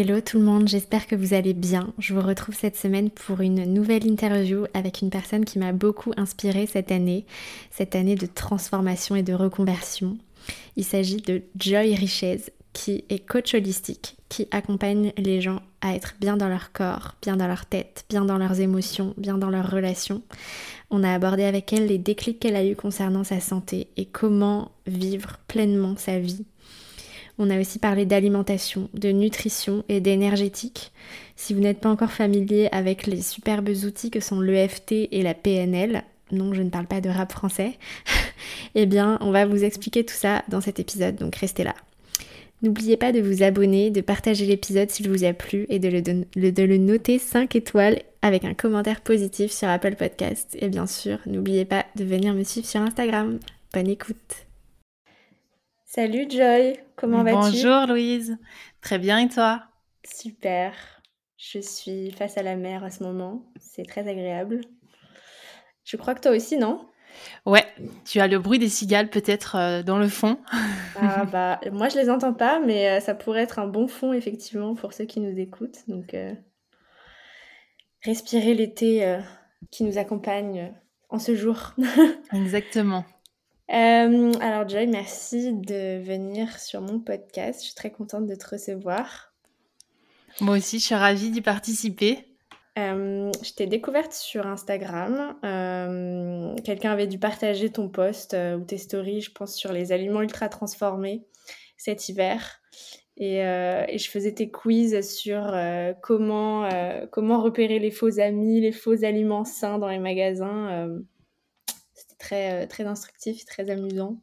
Hello tout le monde, j'espère que vous allez bien. Je vous retrouve cette semaine pour une nouvelle interview avec une personne qui m'a beaucoup inspirée cette année, cette année de transformation et de reconversion. Il s'agit de Joy Richez, qui est coach holistique, qui accompagne les gens à être bien dans leur corps, bien dans leur tête, bien dans leurs émotions, bien dans leurs relations. On a abordé avec elle les déclics qu'elle a eus concernant sa santé et comment vivre pleinement sa vie. On a aussi parlé d'alimentation, de nutrition et d'énergétique. Si vous n'êtes pas encore familier avec les superbes outils que sont l'EFT et la PNL, non, je ne parle pas de rap français, eh bien, on va vous expliquer tout ça dans cet épisode, donc restez là. N'oubliez pas de vous abonner, de partager l'épisode s'il vous a plu et de le, de le, noter 5 étoiles avec un commentaire positif sur Apple Podcast. Et bien sûr, n'oubliez pas de venir me suivre sur Instagram. Bonne écoute. Salut Joy, comment vas-tu? Bonjour Louise, très bien et toi? Super, je suis face à la mer à ce moment, c'est très agréable. Je crois que toi aussi, non? Ouais, tu as le bruit des cigales peut-être euh, dans le fond. ah bah, moi je les entends pas, mais euh, ça pourrait être un bon fond effectivement pour ceux qui nous écoutent. Donc, euh, respirer l'été qui nous accompagne en ce jour. Exactement. Alors Joy, merci de venir sur mon podcast. Je suis très contente de te recevoir. Moi aussi, je suis ravie d'y participer. Euh, je t'ai découverte sur Instagram. Euh, quelqu'un avait dû partager ton post euh, ou tes stories, je pense, sur les aliments ultra transformés cet hiver. Et, et je faisais tes quiz sur comment, comment repérer les faux amis, les faux aliments sains dans les magasins. C'était très, instructif, très amusant.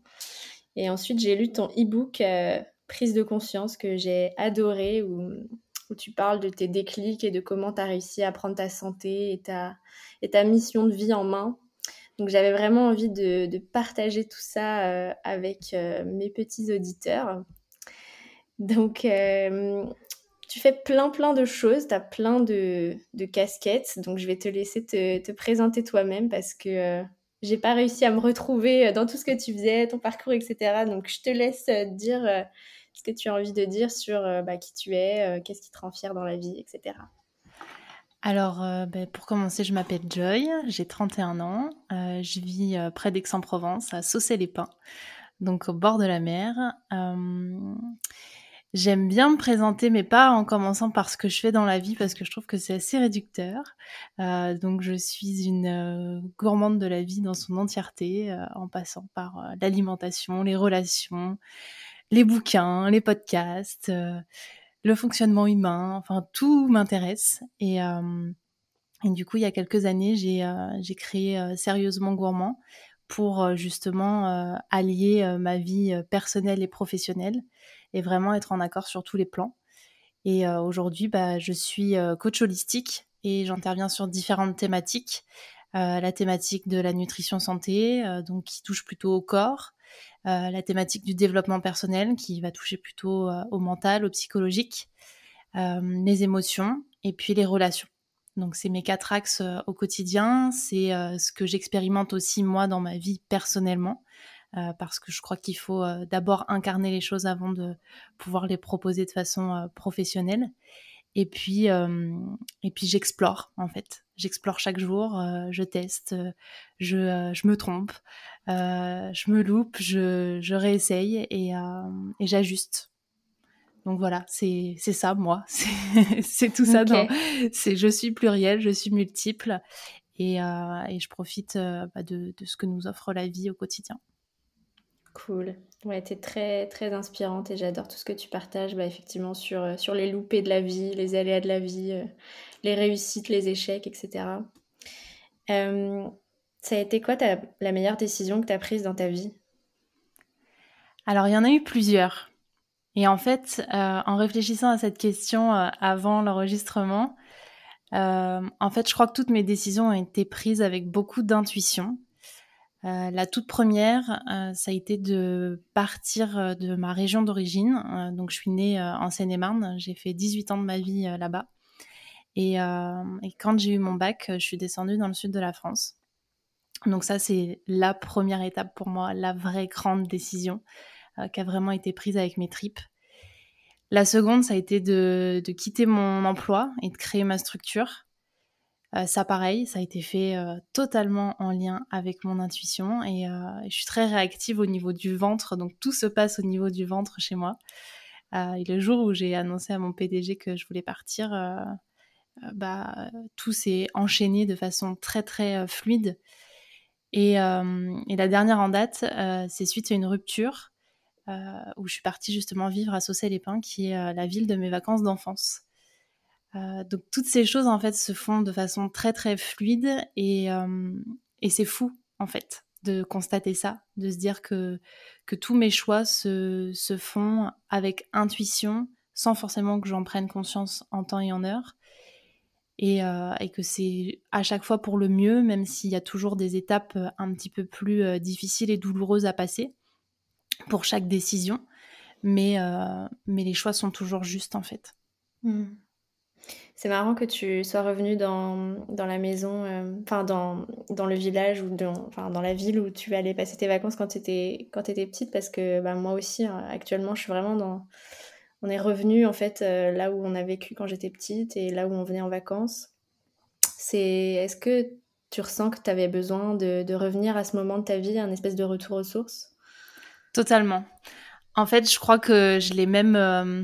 Et ensuite, j'ai lu ton e-book Prise de conscience que j'ai adoré, où tu parles de tes déclics et de comment tu as réussi à prendre ta santé et ta, mission de vie en main. Donc j'avais vraiment envie de, partager tout ça euh, avec euh, mes petits auditeurs. Donc euh, tu fais plein plein de choses, tu as plein de, casquettes, donc je vais te laisser te présenter toi-même parce que j'ai pas réussi à me retrouver dans tout ce que tu faisais, ton parcours, etc. Donc je te laisse dire ce que tu as envie de dire sur euh, bah, qui tu es, euh, qu'est-ce qui te rend fier dans la vie, etc. Alors, euh, bah, pour commencer, je m'appelle Joy, j'ai 31 ans, je vis près d'Aix-en-Provence, à Saucé-les-Pins, donc au bord de la mer. J'aime bien me présenter, mais pas en commençant par ce que je fais dans la vie, parce que je trouve que c'est assez réducteur. donc, je suis une gourmande de la vie dans son entièreté, en passant par l'alimentation, les relations, les bouquins, les podcasts, euh, le fonctionnement humain, enfin tout m'intéresse. Et, euh, du coup, il y a quelques années, j'ai euh, créé Sérieusement Gourmand pour justement allier ma vie personnelle et professionnelle et vraiment être en accord sur tous les plans. Et aujourd'hui, bah, je suis coach holistique et j'interviens sur différentes thématiques. la thématique de la nutrition santé, donc qui touche plutôt au corps, euh, la thématique du développement personnel qui va toucher plutôt euh, au mental, au psychologique, euh, les émotions et puis les relations. Donc c'est mes quatre axes au quotidien, c'est ce que j'expérimente aussi moi dans ma vie personnellement, parce que je crois qu'il faut d'abord incarner les choses avant de pouvoir les proposer de façon professionnelle. Et puis, et puis j'explore en fait. J'explore chaque jour, je teste, je, je, me trompe, je me loupe, je, je réessaye et, et j'ajuste. donc voilà, c'est ça moi, c'est tout ça. C'est je suis pluriel, je suis multiple et, euh, et je profite euh, bah, de, de, ce que nous offre la vie au quotidien. Cool. Ouais, tu es très, très inspirante et j'adore tout ce que tu partages bah, effectivement sur, euh, sur les loupés de la vie, les aléas de la vie, les réussites, les échecs, etc. ça a été quoi la meilleure décision que tu as prise dans ta vie? Alors, il y en a eu plusieurs. Et en fait, en réfléchissant à cette question avant l'enregistrement, euh, en fait, je crois que toutes mes décisions ont été prises avec beaucoup d'intuition. Euh, la toute première, euh, ça a été de partir de ma région d'origine. donc, je suis née en Seine-et-Marne. J'ai fait 18 ans de ma vie là-bas. Et, quand j'ai eu mon bac, je suis descendue dans le sud de la France. Donc ça, c'est la première étape pour moi, la vraie grande décision qui a vraiment été prise avec mes tripes. La seconde, ça a été de, quitter mon emploi et de créer ma structure. Euh, ça, pareil, ça a été fait euh, totalement en lien avec mon intuition et, euh, je suis très réactive au niveau du ventre, donc tout se passe au niveau du ventre chez moi. et le jour où j'ai annoncé à mon PDG que je voulais partir, bah, tout s'est enchaîné de façon très très fluide. Et, et, la dernière en date, c'est suite à une rupture euh, où je suis partie justement vivre à Saucé-les-Pins, qui est euh, la ville de mes vacances d'enfance. Euh, donc toutes ces choses en fait se font de façon très très fluide et, et c'est fou en fait de constater ça, de se dire que, que tous mes choix se, se font avec intuition, sans forcément que j'en prenne conscience en temps et en heure. Et, et que c'est à chaque fois pour le mieux, même s'il y a toujours des étapes un petit peu plus difficiles et douloureuses à passer pour chaque décision, mais, euh, mais les choix sont toujours justes en fait. Hmm. C'est marrant que tu sois revenue dans, dans la maison, euh, enfin dans, dans le village ou dans, dans la ville où tu allais passer tes vacances quand tu étais, étais petite, parce que bah, moi aussi, hein, actuellement, je suis vraiment dans... On est revenu en fait euh, là où on a vécu quand j'étais petite et là où on venait en vacances. C'est, est-ce que tu ressens que tu avais besoin de, de revenir à ce moment de ta vie, un espèce de retour aux sources? Totalement. En fait, je crois que je l'ai même, euh,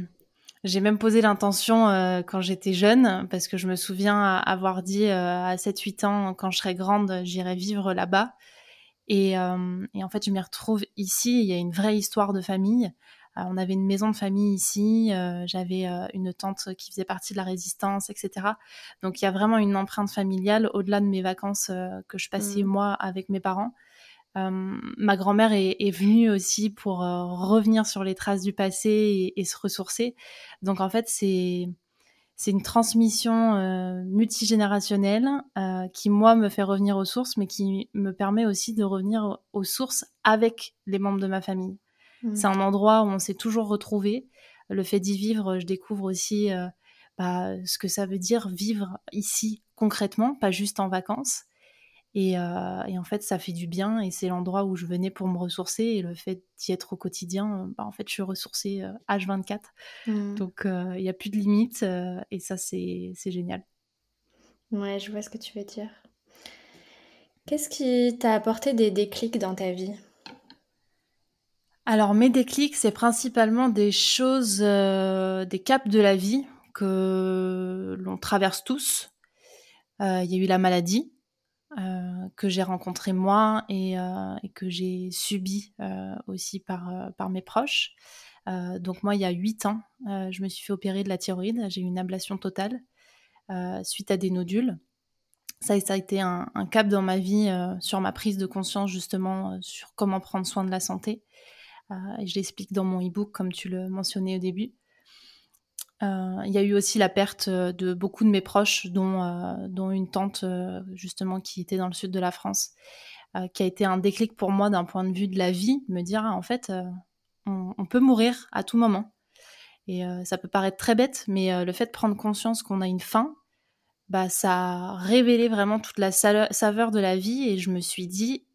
j'ai même posé l'intention euh, quand j'étais jeune, parce que je me souviens avoir dit euh, à 7-8 ans, quand je serai grande, j'irai vivre là-bas. Et, et, en fait, je m'y retrouve ici. Il y a une vraie histoire de famille. on avait une maison de famille ici. J'avais une tante qui faisait partie de la résistance, etc. Donc, il y a vraiment une empreinte familiale au-delà de mes vacances que je passais mmh. moi avec mes parents. Euh, ma grand-mère est, venue aussi pour euh, revenir sur les traces du passé et, se ressourcer. Donc en fait, c'est c'est une transmission euh, multigénérationnelle qui moi me fait revenir aux sources, mais qui me permet aussi de revenir aux sources avec les membres de ma famille. Mmh. C'est un endroit où on s'est toujours retrouvé. Le fait d'y vivre, je découvre aussi bah, ce que ça veut dire vivre ici concrètement, pas juste en vacances. Euh, et, en fait, ça fait du bien et c'est l'endroit où je venais pour me ressourcer. Et le fait d'y être au quotidien, bah, en fait, je suis ressourcée H24. Euh, mmh. Donc, il n'y a plus de limites et ça, c'est génial. Ouais, je vois ce que tu veux dire. Qu'est-ce qui t'a apporté des déclics dans ta vie? Alors, mes déclics, c'est principalement des choses, euh, des caps de la vie que l'on traverse tous. Il y a eu la maladie, euh, que j'ai rencontré moi et, euh, que j'ai subi euh, aussi par, mes proches. donc moi, il y a 8 ans, je me suis fait opérer de la thyroïde. J'ai eu une ablation totale suite à des nodules. Ça, a été un, cap dans ma vie sur ma prise de conscience justement sur comment prendre soin de la santé. je l'explique dans mon e-book comme tu le mentionnais au début. Euh, il y a eu aussi la perte euh, de beaucoup de mes proches, dont, euh, une tante justement qui était dans le sud de la France, qui a été un déclic pour moi d'un point de vue de la vie, me dire ah, en fait on, peut mourir à tout moment. Et ça peut paraître très bête, mais le fait de prendre conscience qu'on a une fin, bah, ça a révélé vraiment toute la saveur de la vie et je me suis dit,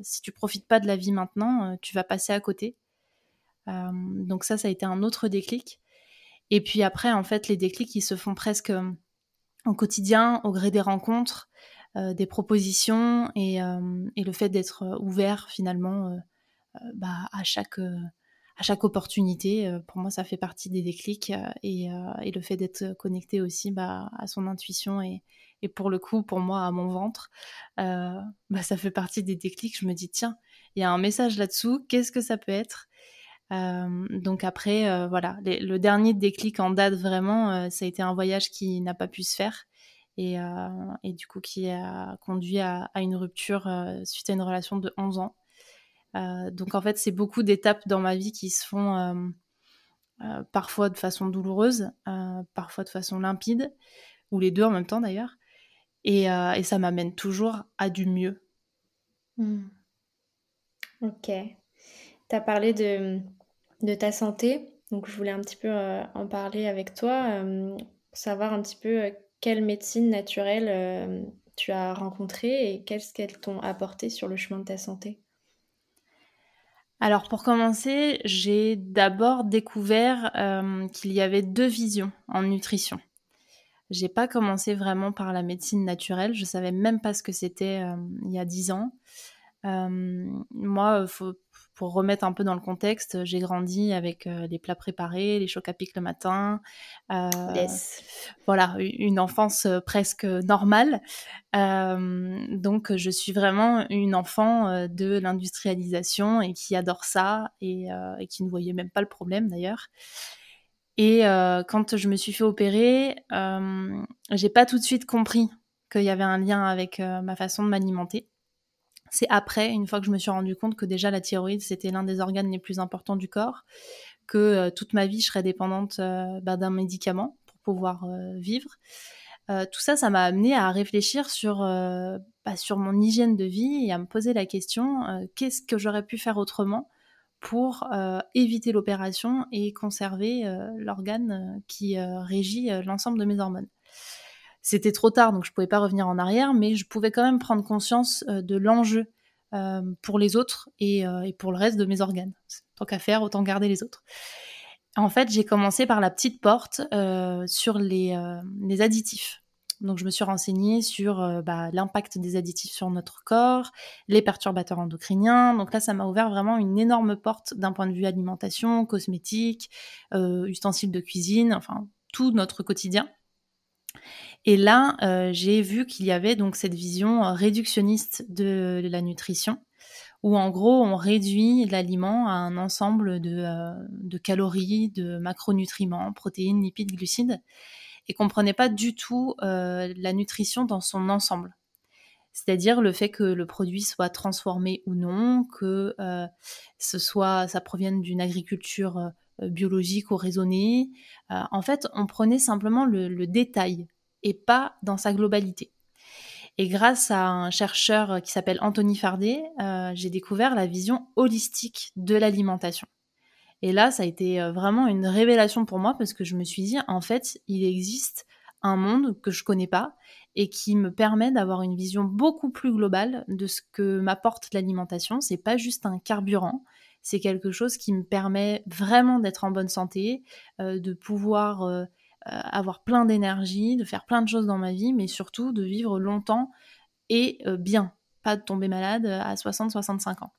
si tu profites pas de la vie maintenant, tu vas passer à côté. donc ça, ça a été un autre déclic. Et puis après, en fait, les déclics, ils se font presque euh, au quotidien, au gré des rencontres, euh, des propositions et, euh, et le fait d'être ouvert finalement bah, à, chaque, à chaque opportunité. Pour moi, ça fait partie des déclics et, le fait d'être connecté aussi bah, à son intuition et, pour le coup, pour moi, à mon ventre, bah, ça fait partie des déclics. Je me dis, tiens, il y a un message là-dessous, qu'est-ce que ça peut être? Donc après, voilà, le dernier déclic en date vraiment, ça a été un voyage qui n'a pas pu se faire et, du coup qui a conduit à, une rupture suite à une relation de 11 ans. Euh, donc en fait, c'est beaucoup d'étapes dans ma vie qui se font euh, euh, parfois de façon douloureuse, parfois de façon limpide, ou les deux en même temps d'ailleurs. Et, ça m'amène toujours à du mieux. Hmm. Ok. Tu as parlé de, ta santé, donc je voulais un petit peu en parler avec toi, savoir un petit peu quelle médecine naturelle tu as rencontrée et qu'est-ce qu'elles t'ont apporté sur le chemin de ta santé? Alors pour commencer, j'ai d'abord découvert euh, qu'il y avait deux visions en nutrition. J'ai pas commencé vraiment par la médecine naturelle, je savais même pas ce que c'était euh, il y a dix ans. Euh, moi, faut, pour remettre un peu dans le contexte, j'ai grandi avec euh, les plats préparés, les chocs à pic le matin. Euh, voilà, une enfance euh, presque normale. donc, je suis vraiment une enfant de l'industrialisation et qui adore ça et, et, qui ne voyait même pas le problème d'ailleurs. Et quand je me suis fait opérer, j'ai pas tout de suite compris qu'il y avait un lien avec ma façon de m'alimenter. C'est après, une fois que je me suis rendu compte que déjà la thyroïde, c'était l'un des organes les plus importants du corps, que euh, toute ma vie, je serais dépendante euh, bah, d'un médicament pour pouvoir euh, vivre. tout ça, ça m'a amené à réfléchir sur, bah, sur mon hygiène de vie et à me poser la question, qu'est-ce que j'aurais pu faire autrement pour éviter l'opération et conserver l'organe qui régit l'ensemble de mes hormones. C'était trop tard, donc je pouvais pas revenir en arrière, mais je pouvais quand même prendre conscience euh, de l'enjeu euh, pour les autres euh, et, pour le reste de mes organes. Tant qu'à faire, autant garder les autres. En fait, j'ai commencé par la petite porte sur les, additifs. Donc, je me suis renseignée sur bah, l'impact des additifs sur notre corps, les perturbateurs endocriniens. Donc là, ça m'a ouvert vraiment une énorme porte d'un point de vue alimentation, cosmétique, ustensiles de cuisine, enfin tout notre quotidien. Et là, euh, j'ai vu qu'il y avait donc cette vision euh, réductionniste de, la nutrition, où en gros, on réduit l'aliment à un ensemble de, euh, calories, de macronutriments, protéines, lipides, glucides, et qu'on ne prenait pas du tout la nutrition dans son ensemble. C'est-à-dire le fait que le produit soit transformé ou non, que ce soit, ça provienne d'une agriculture biologique ou raisonnée. en fait, on prenait simplement le détail et pas dans sa globalité. Et grâce à un chercheur qui s'appelle Anthony Fardet, euh, j'ai découvert la vision holistique de l'alimentation. Et là, ça a été euh, vraiment une révélation pour moi parce que je me suis dit, en fait, il existe un monde que je connais pas et qui me permet d'avoir une vision beaucoup plus globale de ce que m'apporte l'alimentation. C'est pas juste un carburant, c'est quelque chose qui me permet vraiment d'être en bonne santé, euh, de pouvoir euh, avoir plein d'énergie, de faire plein de choses dans ma vie, mais surtout de vivre longtemps et euh, bien, pas de tomber malade à 60-65 ans.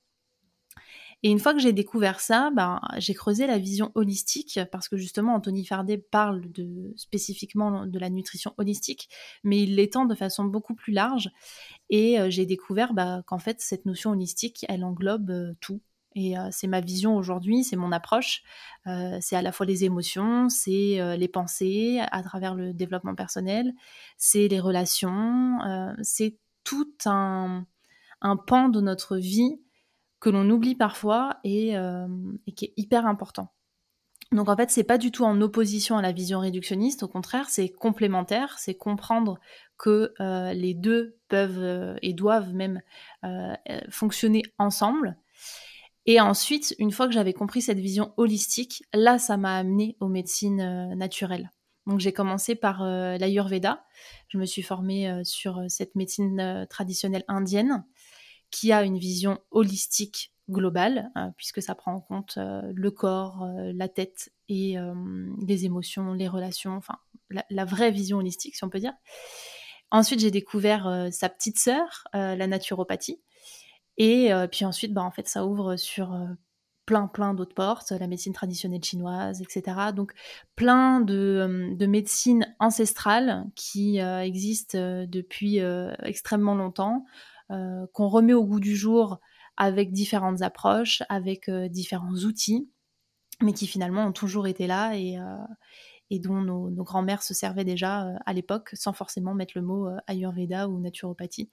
Et une fois que j'ai découvert ça, ben, j'ai creusé la vision holistique parce que justement Anthony Fardet parle de, spécifiquement de la nutrition holistique, mais il l'étend de façon beaucoup plus large. Et j'ai découvert bah, qu'en fait cette notion holistique, elle englobe tout, et euh, c'est ma vision aujourd'hui, c'est mon approche. Euh, c'est à la fois les émotions, c'est euh, les pensées à travers le développement personnel, c'est les relations, c'est tout un, pan de notre vie que l'on oublie parfois et, et, qui est hyper important. Donc en fait, c'est pas du tout en opposition à la vision réductionniste, au contraire, c'est complémentaire, c'est comprendre que les deux peuvent et doivent même fonctionner ensemble et ensuite, une fois que j'avais compris cette vision holistique, là, ça m'a amené aux médecines euh, naturelles. Donc j'ai commencé par euh, l'Ayurveda. Je me suis formée euh, sur cette médecine traditionnelle indienne qui a une vision holistique globale, puisque ça prend en compte le corps, la tête et les émotions, les relations, enfin la, vraie vision holistique, si on peut dire. Ensuite, j'ai découvert sa petite sœur, la naturopathie, et euh, puis ensuite, bah, en fait, ça ouvre sur euh, plein, plein d'autres portes, la médecine traditionnelle chinoise, etc. Donc, plein de, de médecines ancestrales qui existent depuis extrêmement longtemps, qu'on remet au goût du jour avec différentes approches, avec différents outils, mais qui finalement ont toujours été là et, et dont nos, grands-mères se servaient déjà euh, à l'époque sans forcément mettre le mot euh, Ayurveda ou naturopathie.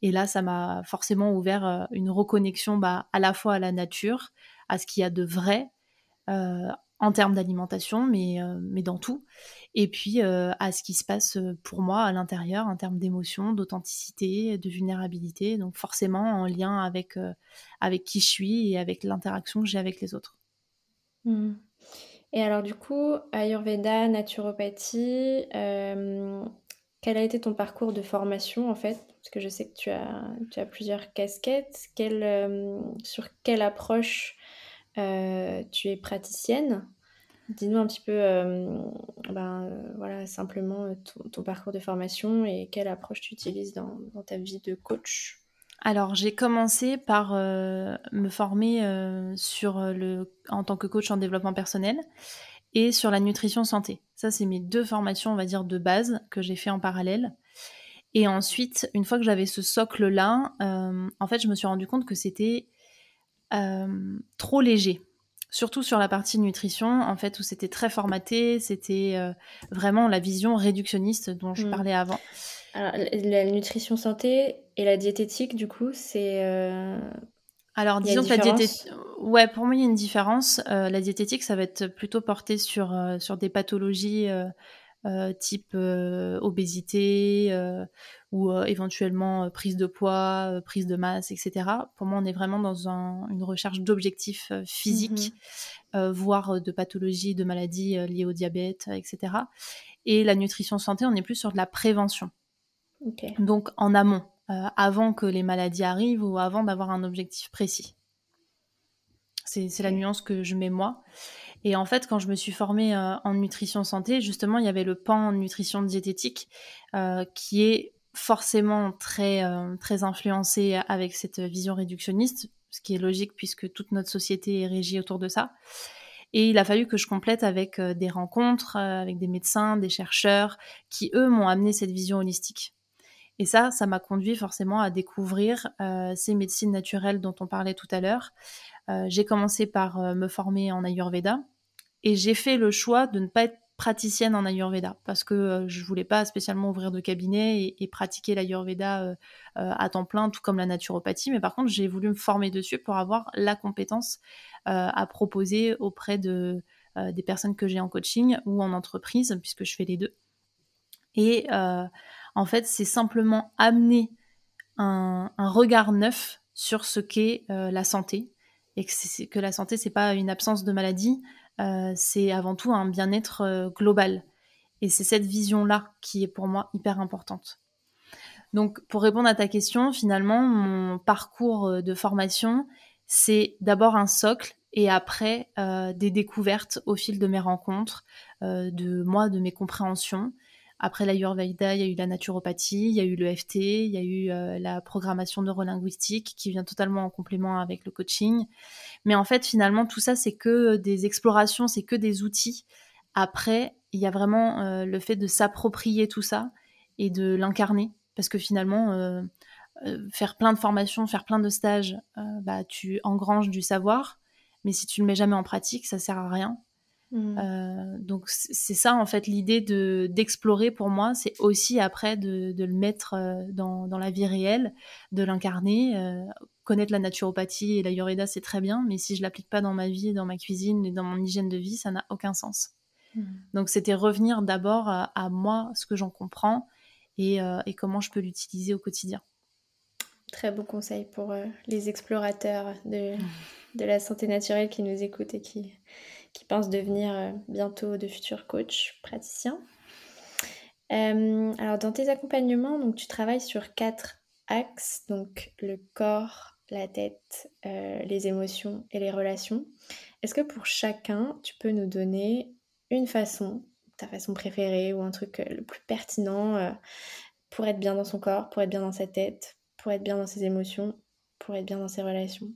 Et là, ça m'a forcément ouvert euh, une reconnexion bah, à la fois à la nature, à ce qu'il y a de vrai en termes d'alimentation, mais, dans tout, et puis à ce qui se passe pour moi à l'intérieur en termes d'émotion, d'authenticité, de vulnérabilité, donc forcément en lien avec, avec qui je suis et avec l'interaction que j'ai avec les autres. Mmh. Et alors du coup, Ayurveda, naturopathie, euh, quel a été ton parcours de formation en fait? Parce que je sais que tu as, tu as plusieurs casquettes. Euh, sur quelle approche euh, tu es praticienne? Dis-nous un petit peu, ben, voilà, simplement ton, parcours de formation et quelle approche tu utilises dans, dans ta vie de coach. Alors, j'ai commencé par euh, me former euh, sur le, en tant que coach en développement personnel et sur la nutrition santé. Ça, c'est mes deux formations, on va dire, de base que j'ai fait en parallèle. Et ensuite, une fois que j'avais ce socle-là, euh, en fait, je me suis rendu compte que c'était trop léger. Surtout sur la partie nutrition, en fait, où c'était très formaté, c'était vraiment la vision réductionniste dont je mmh. parlais avant. Alors, la nutrition santé et la diététique, du coup, c'est. Euh, Alors, disons que la diététique. Ouais, pour moi, il y a une différence. Euh, la diététique, ça va être plutôt porté sur, euh, sur des pathologies type obésité ou éventuellement prise de poids, prise de masse, etc. Pour moi, on est vraiment dans une recherche d'objectifs physiques, mmh voire de pathologies, de maladies liées au diabète, etc. Et la nutrition santé, on est plus sur de la prévention. Donc en amont, avant que les maladies arrivent ou avant d'avoir un objectif précis. C'est la nuance que je mets moi. Et en fait, quand je me suis formée euh, en nutrition santé, justement, il y avait le pan nutrition diététique euh, qui est forcément très, très influencé avec cette vision réductionniste, ce qui est logique puisque toute notre société est régie autour de ça. Et il a fallu que je complète avec des rencontres, avec des médecins, des chercheurs, qui, eux, m'ont amené cette vision holistique. Et ça, ça m'a conduit forcément à découvrir euh, ces médecines naturelles dont on parlait tout à l'heure. Euh, j'ai commencé par euh, me former en Ayurveda et j'ai fait le choix de ne pas être praticienne en Ayurveda parce que je voulais pas spécialement ouvrir de cabinet et, pratiquer l'Ayurveda à temps plein, tout comme la naturopathie. Mais par contre, j'ai voulu me former dessus pour avoir la compétence à proposer auprès de, des personnes que j'ai en coaching ou en entreprise, puisque je fais les deux. Et en fait, c'est simplement amener un, regard neuf sur ce qu'est euh, la santé et que, la santé c'est pas une absence de maladie, euh, c'est avant tout un bien-être euh, global. Et c'est cette vision-là qui est pour moi hyper importante. Donc, pour répondre à ta question, finalement, mon parcours de formation, c'est d'abord un socle et après des découvertes au fil de mes rencontres, de moi, de mes compréhensions. Après l'Ayurveda, il y a eu la naturopathie, il y a eu le FT, il y a eu euh, la programmation neurolinguistique qui vient totalement en complément avec le coaching. Mais en fait, finalement, tout ça, c'est que des explorations, c'est que des outils. Après, il y a vraiment euh, le fait de s'approprier tout ça et de l'incarner. Parce que finalement, euh, faire plein de formations, faire plein de stages, bah, tu engranges du savoir. Mais si tu ne le mets jamais en pratique, ça sert à rien. Mmh. Euh, donc c'est ça en fait l'idée de d'explorer pour moi, c'est aussi après de, de, le mettre euh, dans, dans, la vie réelle, de l'incarner. Euh, connaître la naturopathie et la l'ayurveda c'est très bien, mais si je l'applique pas dans ma vie, dans ma cuisine et dans mon hygiène de vie, ça n'a aucun sens. Mmh. Donc c'était revenir d'abord à, moi, ce que j'en comprends et, et, comment je peux l'utiliser au quotidien. Très beau conseil pour les explorateurs de, mmh. de la santé naturelle qui nous écoutent et qui qui pensent devenir euh, bientôt de futurs coachs, praticiens. Euh, alors dans tes accompagnements, donc tu travailles sur quatre axes, donc le corps, la tête, euh, les émotions et les relations. Est-ce que pour chacun, tu peux nous donner une façon, ta façon préférée ou un truc le plus pertinent pour être bien dans son corps, pour être bien dans sa tête, pour être bien dans ses émotions, pour être bien dans ses relations?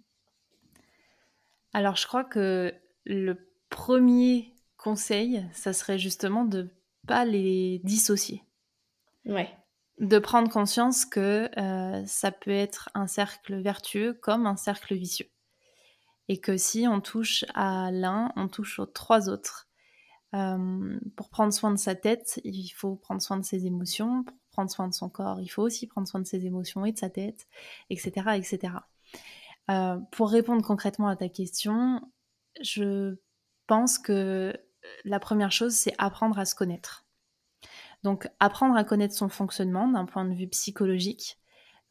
Alors je crois que le premier conseil, ça serait justement de pas les dissocier. Ouais. De prendre conscience que euh, ça peut être un cercle vertueux comme un cercle vicieux. Et que si on touche à l'un, on touche aux trois autres. Euh, pour prendre soin de sa tête, il faut prendre soin de ses émotions. Pour prendre soin de son corps, il faut aussi prendre soin de ses émotions et de sa tête, etc. etc. Euh, pour répondre concrètement à ta question, je pense que la première chose, c'est apprendre à se connaître. Donc, apprendre à connaître son fonctionnement d'un point de vue psychologique,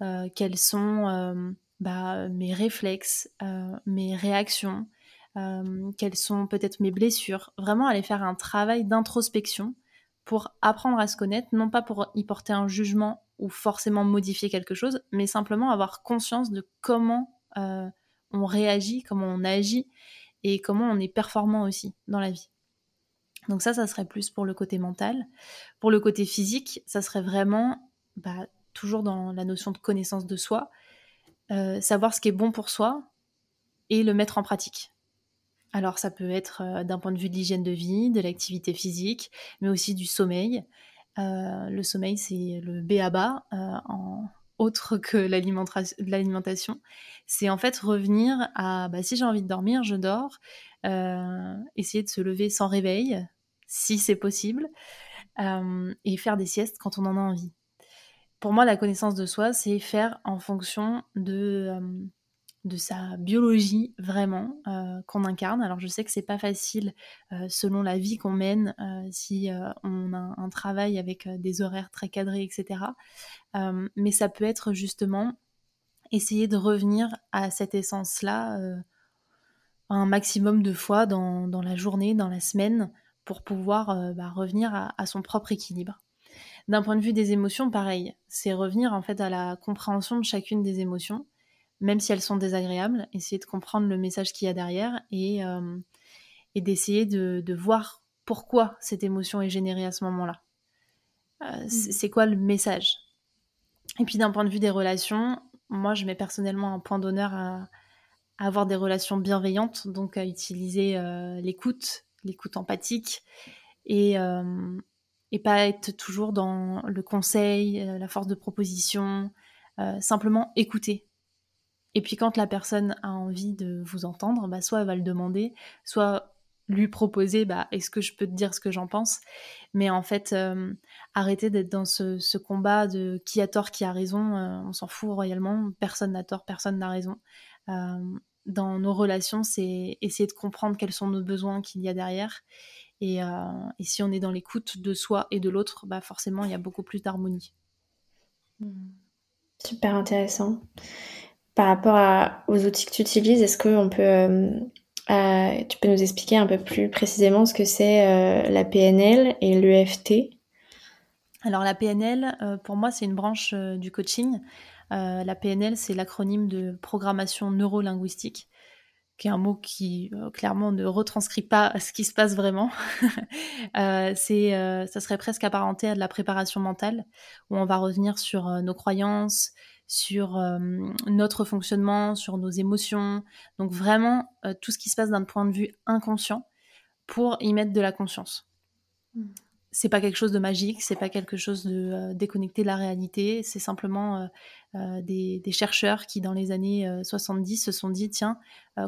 euh, quels sont bah, mes réflexes, mes réactions, euh, quelles sont peut-être mes blessures, vraiment aller faire un travail d'introspection pour apprendre à se connaître, non pas pour y porter un jugement ou forcément modifier quelque chose, mais simplement avoir conscience de comment euh, on réagit, comment on agit et comment on est performant aussi dans la vie. Donc ça, ça serait plus pour le côté mental. Pour le côté physique, ça serait vraiment, bah, toujours dans la notion de connaissance de soi, euh, savoir ce qui est bon pour soi et le mettre en pratique. Alors ça peut être euh, d'un point de vue de l'hygiène de vie, de l'activité physique, mais aussi du sommeil. Euh, le sommeil, c'est le B à bas, autre que l'alimentation. C'est en fait revenir à, bah, si j'ai envie de dormir, je dors. Euh, essayer de se lever sans réveil, si c'est possible, et faire des siestes quand on en a envie. Pour moi, la connaissance de soi, c'est faire en fonction de de sa biologie vraiment euh, qu'on incarne. Alors je sais que c'est pas facile euh, selon la vie qu'on mène, euh, si on a un travail avec des horaires très cadrés, etc. mais ça peut être justement essayer de revenir à cette essence-là un maximum de fois dans, la journée, dans la semaine, pour pouvoir bah, revenir à, à son propre équilibre. D'un point de vue des émotions, pareil, c'est revenir en fait à la compréhension de chacune des émotions même si elles sont désagréables, essayer de comprendre le message qu'il y a derrière et, euh, et d'essayer de, de, voir pourquoi cette émotion est générée à ce moment-là. Euh, mm. C'est quoi le message? Et puis d'un point de vue des relations, moi je mets personnellement un point d'honneur à, avoir des relations bienveillantes, donc à utiliser euh, l'écoute, l'écoute empathique et, et pas être toujours dans le conseil, la force de proposition, simplement écouter et puis quand la personne a envie de vous entendre, bah, soit elle va le demander, soit lui proposer bah, est-ce que je peux te dire ce que j'en pense? Mais en fait euh, arrêter d'être dans ce, combat de qui a tort qui a raison on s'en fout royalement personne n'a tort personne n'a raison. Dans nos relations c'est essayer de comprendre quels sont nos besoins qu'il y a derrière. Et, si on est dans l'écoute de soi et de l'autre bah forcément il y a beaucoup plus d'harmonie. Super intéressant par rapport aux outils que tu utilises, est-ce que peut, euh, euh, tu peux nous expliquer un peu plus précisément ce que c'est euh, la PNL et l'EFT Alors la PNL, pour moi, c'est une branche du coaching. la PNL, c'est l'acronyme de programmation neurolinguistique qui est un mot qui clairement ne retranscrit pas ce qui se passe vraiment. c'est, ça serait presque apparenté à de la préparation mentale, où on va revenir sur nos croyances, sur euh, notre fonctionnement, sur nos émotions. Donc vraiment euh, tout ce qui se passe d'un point de vue inconscient pour y mettre de la conscience. Hmm. C'est pas quelque chose de magique, c'est pas quelque chose de euh, déconnecté de la réalité, c'est simplement des, chercheurs qui dans les années 70 se sont dit tiens,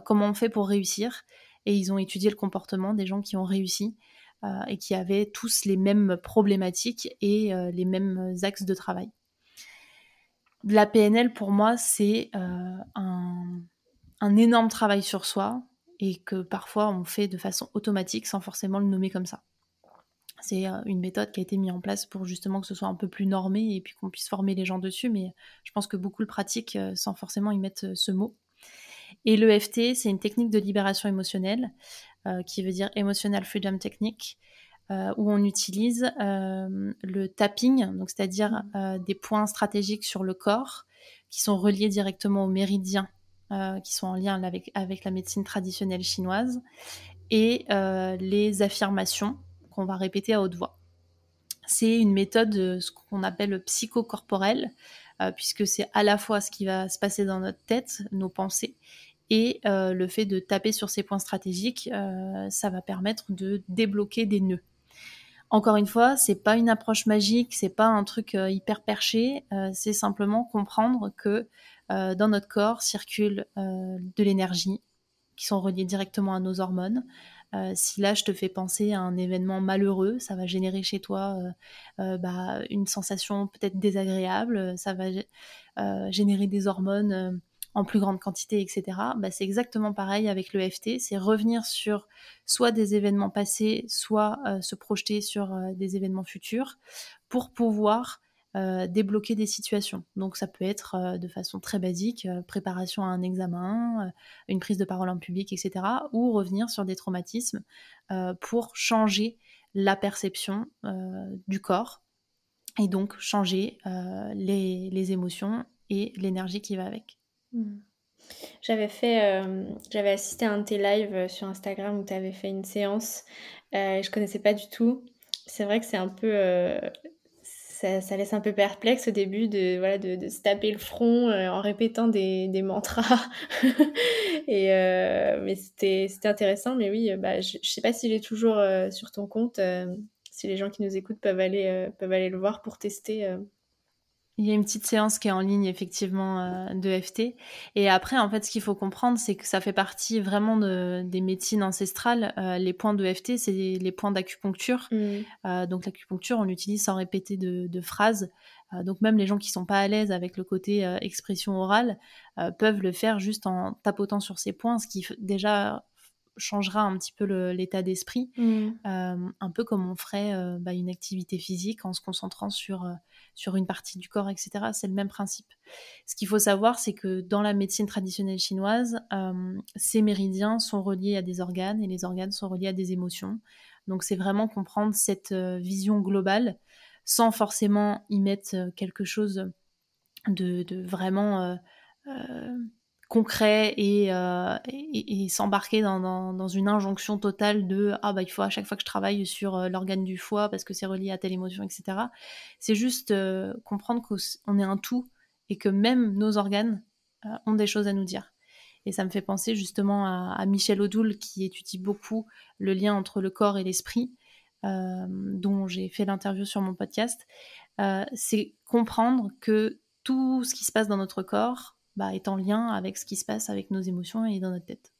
comment on fait pour réussir? Et ils ont étudié le comportement des gens qui ont réussi et qui avaient tous les mêmes problématiques et les mêmes axes de travail la PNL, pour moi, c'est euh, un, énorme travail sur soi et que parfois on fait de façon automatique sans forcément le nommer comme ça. C'est euh, une méthode qui a été mise en place pour justement que ce soit un peu plus normé et puis qu'on puisse former les gens dessus, mais je pense que beaucoup le pratiquent euh, sans forcément y mettre ce mot. Et l'EFT, c'est une technique de libération émotionnelle, qui veut dire Emotional Freedom Technique, euh, où on utilise euh, le tapping, donc c'est-à-dire euh, des points stratégiques sur le corps qui sont reliés directement aux méridiens qui sont en lien avec, avec la médecine traditionnelle chinoise, et les affirmations qu'on va répéter à haute voix. C'est une méthode, ce qu'on appelle psychocorporelle, puisque c'est à la fois ce qui va se passer dans notre tête, nos pensées, Et le fait de taper sur ces points stratégiques, ça va permettre de débloquer des nœuds. Encore une fois, c'est pas une approche magique, c'est pas un truc hyper perché, c'est simplement comprendre que dans notre corps circule de l'énergie qui sont reliées directement à nos hormones, euh, si là, je te fais penser à un événement malheureux, ça va générer chez toi euh, euh, bah, une sensation peut-être désagréable, ça va générer des hormones en plus grande quantité, etc. Bah, c'est exactement pareil avec le FT, c'est revenir sur soit des événements passés, soit se projeter sur des événements futurs pour pouvoir euh, débloquer des situations. Donc ça peut être euh, de façon très basique, euh, préparation à un examen, une prise de parole en public, etc. Ou revenir sur des traumatismes pour changer la perception du corps et donc changer les, émotions et l'énergie qui va avec. Hmm. J'avais fait, j'avais assisté à un de tes lives sur Instagram où tu avais fait une séance. je connaissais pas du tout. C'est vrai que c'est un peu ça, laisse un peu perplexe au début de, voilà, de, se taper le front euh, en répétant des, des mantras. et, euh, mais c'était intéressant. Mais oui, bah, je ne sais pas s'il est toujours euh, sur ton compte. si les gens qui nous écoutent peuvent aller, peuvent aller le voir pour tester il y a une petite séance qui est en ligne effectivement euh, de FT. Et après, en fait, ce qu'il faut comprendre, c'est que ça fait partie vraiment de, des médecines ancestrales. Euh, les points de FT, c'est les, points d'acupuncture. Mm. Euh, donc l'acupuncture, on l'utilise sans répéter de, de phrases. donc même les gens qui sont pas à l'aise avec le côté expression orale peuvent le faire juste en tapotant sur ces points, ce qui déjà changera un petit peu l'état d'esprit, mm. euh, un peu comme on ferait euh, bah, une activité physique en se concentrant sur, euh, sur une partie du corps, etc. C'est le même principe. Ce qu'il faut savoir, c'est que dans la médecine traditionnelle chinoise, ces méridiens sont reliés à des organes et les organes sont reliés à des émotions. Donc c'est vraiment comprendre cette vision globale sans forcément y mettre quelque chose de, de vraiment concret euh, et, et, s'embarquer dans, dans, une injonction totale de ah bah il faut à chaque fois que je travaille sur euh, l'organe du foie parce que c'est relié à telle émotion etc c'est juste euh, comprendre qu'on est un tout et que même nos organes ont des choses à nous dire. Et ça me fait penser justement à, à Michel Odoul qui étudie beaucoup le lien entre le corps et l'esprit dont j'ai fait l'interview sur mon podcast. C'est comprendre que tout ce qui se passe dans notre corps bah, est en lien avec ce qui se passe avec nos émotions et dans notre tête.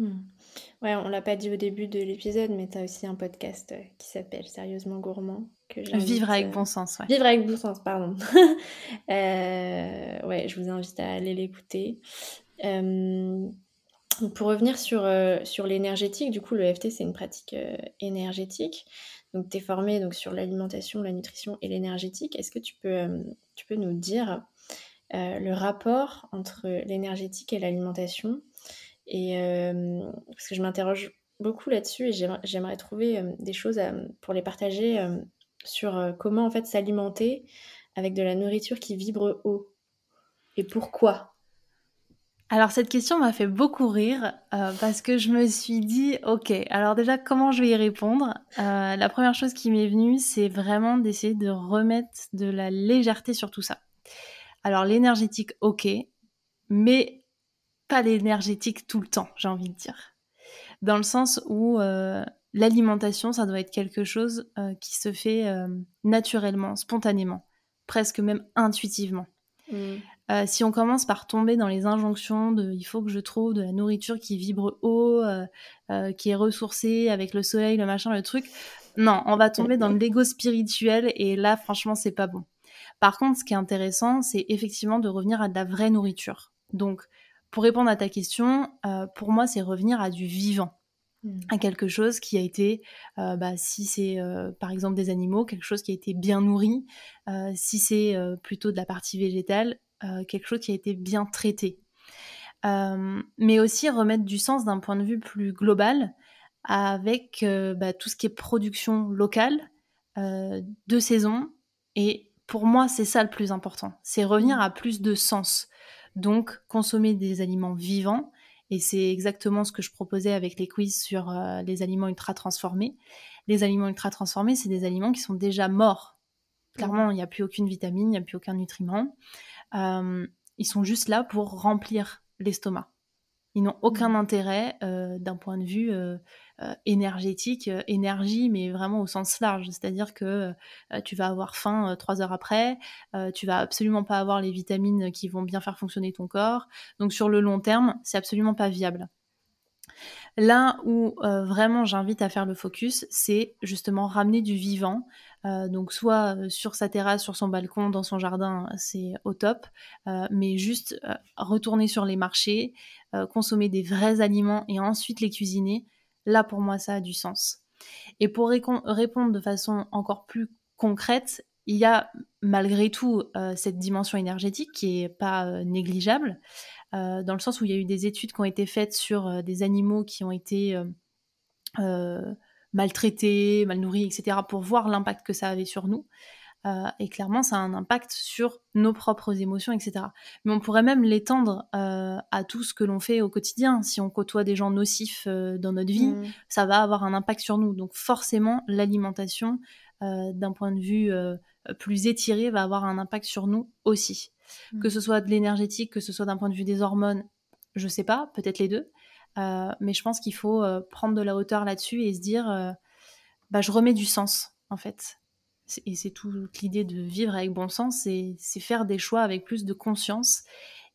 Hmm. Ouais, on l'a pas dit au début de l'épisode, mais tu as aussi un podcast euh, qui s'appelle Sérieusement Gourmand. Que Vivre avec euh, bon sens, ouais. Vivre avec bon sens, pardon. euh, ouais, je vous invite à aller l'écouter. Pour revenir sur, sur l'énergétique, du coup, le FT, c'est une pratique énergétique. Donc, tu es formé donc, sur l'alimentation, la nutrition et l'énergétique. Est-ce que tu peux, tu peux nous dire euh, le rapport entre l'énergétique et l'alimentation. Et euh, parce que je m'interroge beaucoup là-dessus et j'aimerais trouver euh, des choses pour les partager sur comment en fait s'alimenter avec de la nourriture qui vibre haut et pourquoi. Alors cette question m'a fait beaucoup rire parce que je me suis dit ok alors déjà comment je vais y répondre? La première chose qui m'est venue c'est vraiment d'essayer de remettre de la légèreté sur tout ça. Alors l'énergétique, ok, mais pas l'énergétique tout le temps, j'ai envie de dire. Dans le sens où euh, l'alimentation, ça doit être quelque chose euh, qui se fait euh, naturellement, spontanément, presque même intuitivement. Mm. si on commence par tomber dans les injonctions de il faut que je trouve de la nourriture qui vibre haut, qui est ressourcée avec le soleil, le machin, le truc, non, on va tomber dans l'ego spirituel et là, franchement, c'est pas bon. Par contre, ce qui est intéressant, c'est effectivement de revenir à de la vraie nourriture. Donc, pour répondre à ta question, euh, pour moi, c'est revenir à du vivant, hmm. à quelque chose qui a été, euh, bah, si c'est euh, par exemple des animaux, quelque chose qui a été bien nourri, si c'est plutôt de la partie végétale, quelque chose qui a été bien traité. mais aussi remettre du sens d'un point de vue plus global avec bah, tout ce qui est production locale, de saison et pour moi, c'est ça le plus important. C'est revenir mm. à plus de sens. Donc, consommer des aliments vivants. Et c'est exactement ce que je proposais avec les quiz sur euh, les aliments ultra transformés. Les aliments ultra transformés, c'est des aliments qui sont déjà morts. Clairement, mm. il n'y a plus aucune vitamine, il n'y a plus aucun nutriment. Euh, ils sont juste là pour remplir l'estomac. Ils n'ont aucun Mmh. intérêt d'un point de vue énergétique, énergie, mais vraiment au sens large. C'est-à-dire que tu vas avoir faim trois heures après, tu vas absolument pas avoir les vitamines qui vont bien faire fonctionner ton corps. Donc sur le long terme, c'est absolument pas viable. Là où euh, vraiment j'invite à faire le focus, c'est justement ramener du vivant. Euh, donc soit euh, sur sa terrasse, sur son balcon, dans son jardin, c'est au top. mais juste retourner sur les marchés, consommer des vrais aliments et ensuite les cuisiner. Là pour moi ça a du sens. Et pour répondre de façon encore plus concrète, il y a malgré tout cette dimension énergétique qui est pas négligeable. Euh, dans le sens où il y a eu des études qui ont été faites sur euh, des animaux qui ont été euh, maltraités, mal nourris, etc., pour voir l'impact que ça avait sur nous. et clairement, ça a un impact sur nos propres émotions, etc. Mais on pourrait même l'étendre à tout ce que l'on fait au quotidien. Si on côtoie des gens nocifs dans notre vie, mmh. ça va avoir un impact sur nous. Donc forcément, l'alimentation, d'un point de vue plus étiré, va avoir un impact sur nous aussi. Que mm. ce soit de l'énergétique, que ce soit d'un point de vue des hormones, je sais pas, peut-être les deux. Euh, mais je pense qu'il faut euh, prendre de la hauteur là-dessus et se dire, euh, bah, je remets du sens, en fait. Et c'est toute l'idée de vivre avec bon sens, c'est faire des choix avec plus de conscience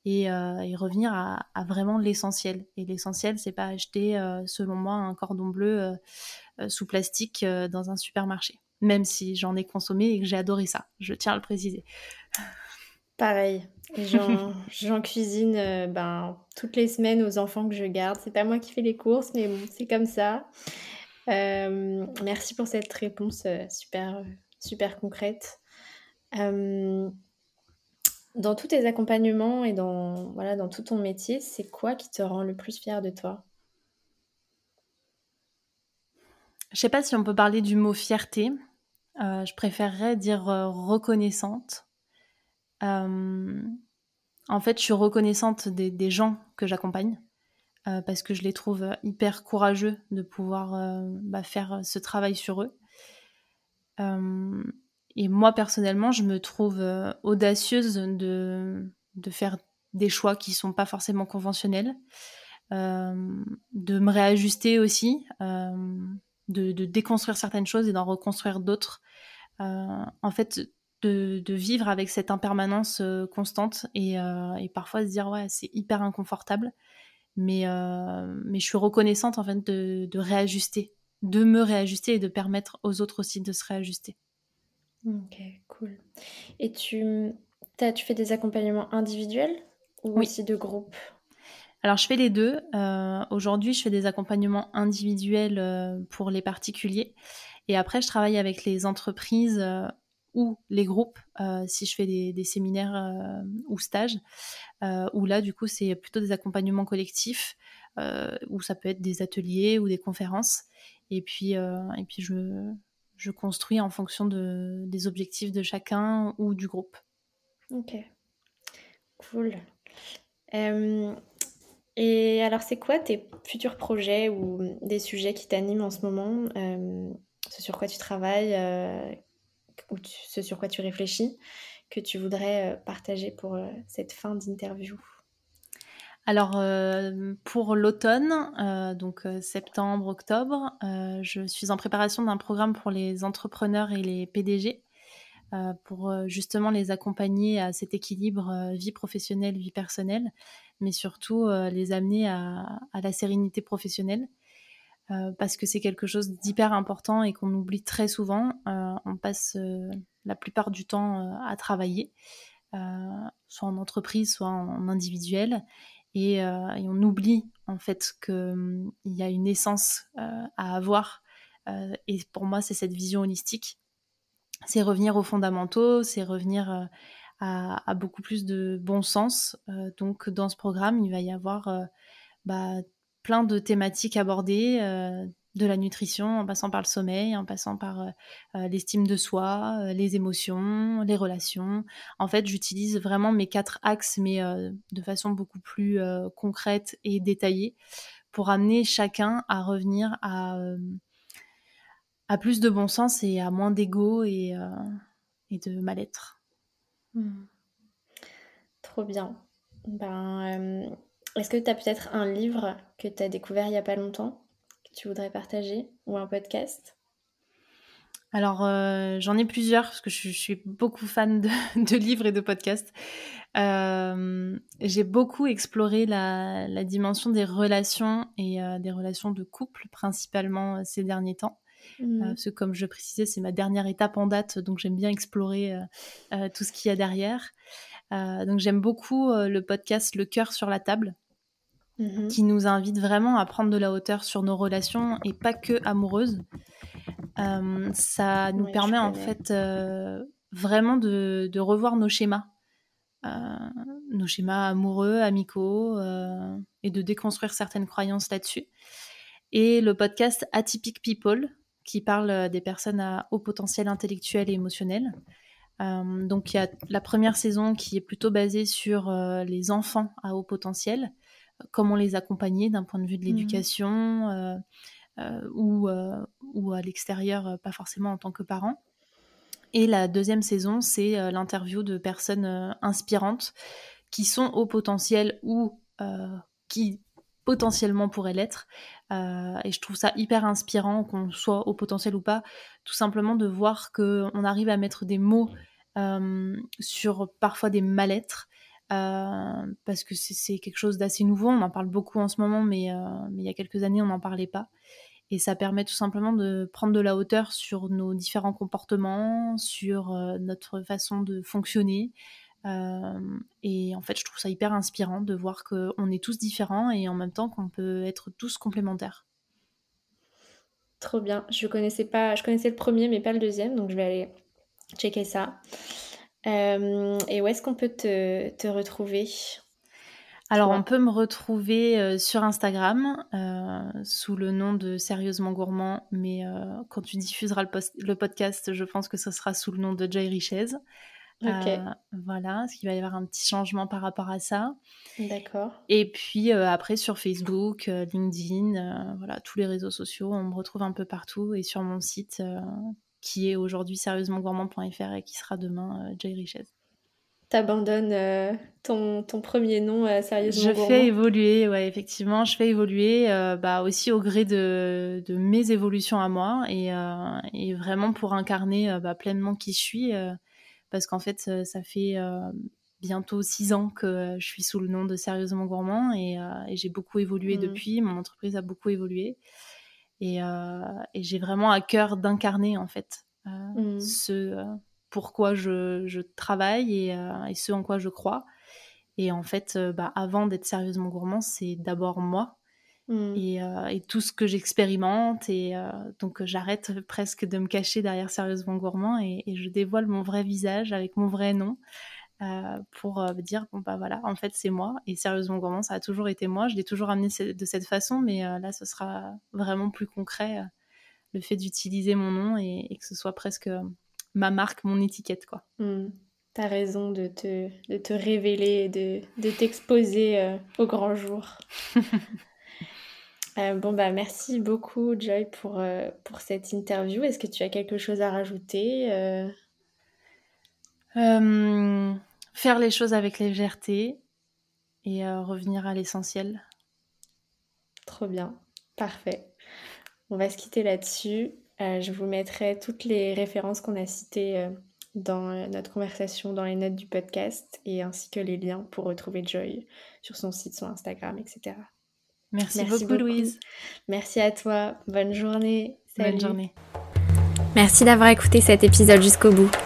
et, revenir à, vraiment l'essentiel. Et l'essentiel, c'est pas acheter, selon moi, un cordon bleu sous plastique dans un supermarché. Même si j'en ai consommé et que j'ai adoré ça, je tiens à le préciser. Pareil. J'en cuisine euh, ben, toutes les semaines aux enfants que je garde. C'est pas moi qui fais les courses, mais bon, c'est comme ça. Euh, merci pour cette réponse euh, super, super concrète. dans tous tes accompagnements et dans, voilà, dans tout ton métier, c'est quoi qui te rend le plus fier de toi? Je sais pas si on peut parler du mot fierté. je préférerais dire reconnaissante euh, en fait, je suis reconnaissante des, gens que j'accompagne euh, parce que je les trouve hyper courageux de pouvoir euh, bah, faire ce travail sur eux. et moi, personnellement, je me trouve audacieuse de, de, faire des choix qui sont pas forcément conventionnels, de me réajuster aussi, de, de, déconstruire certaines choses et d'en reconstruire d'autres. en fait, de, vivre avec cette impermanence euh, constante euh, et, parfois se dire ouais c'est hyper inconfortable. Mais, euh, mais je suis reconnaissante en fait de, réajuster de me réajuster et de permettre aux autres aussi de se réajuster. Ok cool. Et tu as, tu fais des accompagnements individuels ou aussi de groupe? Alors je fais les deux. Aujourd'hui, je fais des accompagnements individuels pour les particuliers. Et après, je travaille avec les entreprises ou les groupes, euh, si je fais des, séminaires euh, ou stages, euh, où là, du coup, c'est plutôt des accompagnements collectifs, où ça peut être des ateliers ou des conférences. Et puis, et puis je, je construis en fonction de, des objectifs de chacun ou du groupe. Ok, cool. et alors, c'est quoi tes futurs projets ou des sujets qui t'animent en ce moment? Ce sur quoi tu travailles ou ce sur quoi tu réfléchis, que tu voudrais euh, partager pour euh, cette fin d'interview? Alors euh, pour l'automne, donc septembre, octobre, je suis en préparation d'un programme pour les entrepreneurs et les PDG pour justement les accompagner à cet équilibre vie professionnelle, vie personnelle, mais surtout les amener à, la sérénité professionnelle. Euh, parce que c'est quelque chose d'hyper important et qu'on oublie très souvent. Euh, on passe euh, la plupart du temps à travailler, soit en entreprise, soit en, individuel, et, on oublie en fait qu'il y a une essence à avoir. et pour moi, c'est cette vision holistique. C'est revenir aux fondamentaux, c'est revenir à, beaucoup plus de bon sens. donc dans ce programme, il va y avoir bah, plein de thématiques abordées, euh, de la nutrition, en passant par le sommeil, en passant par euh, euh, l'estime de soi, les émotions, les relations. En fait, j'utilise vraiment mes quatre axes, mais de façon beaucoup plus concrète et détaillée, pour amener chacun à revenir à, à plus de bon sens et à moins d'ego et, et, de mal-être. Hmm. Trop bien. Ben, Est-ce que tu as peut-être un livre que tu as découvert il n'y a pas longtemps que tu voudrais partager ou un podcast? Alors, euh, j'en ai plusieurs parce que je, suis beaucoup fan de, livres et de podcasts. Euh, j'ai beaucoup exploré la, dimension des relations et euh, des relations de couple, principalement ces derniers temps. Mmh. parce que, comme je précisais, c'est ma dernière étape en date, donc j'aime bien explorer tout ce qu'il y a derrière. donc, j'aime beaucoup le podcast Le cœur sur la table. Mmh qui nous invite vraiment à prendre de la hauteur sur nos relations et pas que amoureuses. Euh, ça nous permet en fait euh, vraiment de, revoir nos schémas, euh, nos schémas amoureux, amicaux, et de déconstruire certaines croyances là-dessus. Et le podcast Atypic People, qui parle des personnes à haut potentiel intellectuel et émotionnel. donc il y a la première saison qui est plutôt basée sur les enfants à haut potentiel, comment les accompagner d'un point de vue de mmh. l'éducation, euh, ou, euh, ou à l'extérieur, euh, pas forcément en tant que parent. Et la deuxième saison, c'est l'interview de personnes inspirantes qui sont au potentiel ou qui potentiellement pourraient l'être. et je trouve ça hyper inspirant, qu'on soit au potentiel ou pas, tout simplement de voir qu'on arrive à mettre des mots sur parfois des mal-être. Parce que c'est quelque chose d'assez nouveau, on en parle beaucoup en ce moment, mais, mais il y a quelques années on n'en parlait pas. Et ça permet tout simplement de prendre de la hauteur sur nos différents comportements, sur euh, notre façon de fonctionner. Euh, et en fait, je trouve ça hyper inspirant de voir qu'on est tous différents et en même temps qu'on peut être tous complémentaires. Trop bien. Je connaissais pas, je connaissais le premier mais pas le deuxième, donc je vais aller checker ça. Euh, et où est-ce qu'on peut te, te retrouver? Alors, on peut me retrouver euh, sur Instagram euh, sous le nom de Sérieusement Gourmand, mais euh, quand tu diffuseras le, podcast, je pense que ce sera sous le nom de Joy Richez. Ok. voilà, ce qu'il va y avoir un petit changement par rapport à ça. D'accord. Et puis après sur Facebook, LinkedIn, voilà, tous les réseaux sociaux, on me retrouve un peu partout et sur mon site qui est aujourd'hui sérieusement-gourmand.fr et qui sera demain Joy Richez. T'abandonnes euh, ton, ton, premier nom euh, sérieusement Je fais évoluer, ouais, effectivement, je fais évoluer euh, bah, aussi au gré de, de, mes évolutions à moi et, et vraiment pour incarner bah, pleinement qui je suis parce qu'en fait, ça fait bientôt six ans que je suis sous le nom de Sérieusement Gourmand et, et j'ai beaucoup évolué mmh. depuis, mon entreprise a beaucoup évolué et, et j'ai vraiment à cœur d'incarner en fait mmh. ce pourquoi je, travaille euh, et, ce en quoi je crois. Et en fait, euh, bah, avant d'être sérieusement gourmand, c'est d'abord moi mmh. euh, et, tout ce que j'expérimente. Et donc, j'arrête presque de me cacher derrière sérieusement gourmand et, je dévoile mon vrai visage avec mon vrai nom. Pour dire bon bah voilà en fait c'est moi et sérieusement gourmand ça a toujours été moi? Je l'ai toujours amené de cette façon mais là ce sera vraiment plus concret le fait d'utiliser mon nom et, que ce soit presque ma marque, mon étiquette, quoi. Hmm. T'as raison de te, de te révéler, de, de t'exposer euh, au grand jour. Euh, bon, bah merci beaucoup, Joy, pour, euh, pour cette interview. Est-ce que tu as quelque chose à rajouter Faire les choses avec légèreté et revenir à l'essentiel. Trop bien, parfait. On va se quitter là-dessus. Euh, je vous mettrai toutes les références qu'on a citées euh, dans euh, notre conversation, dans les notes du podcast, et ainsi que les liens pour retrouver Joy sur son site, son Instagram, etc. Merci, beaucoup, Louise. Merci à toi. Bonne journée. Bonne journée. Merci d'avoir écouté cet épisode jusqu'au bout.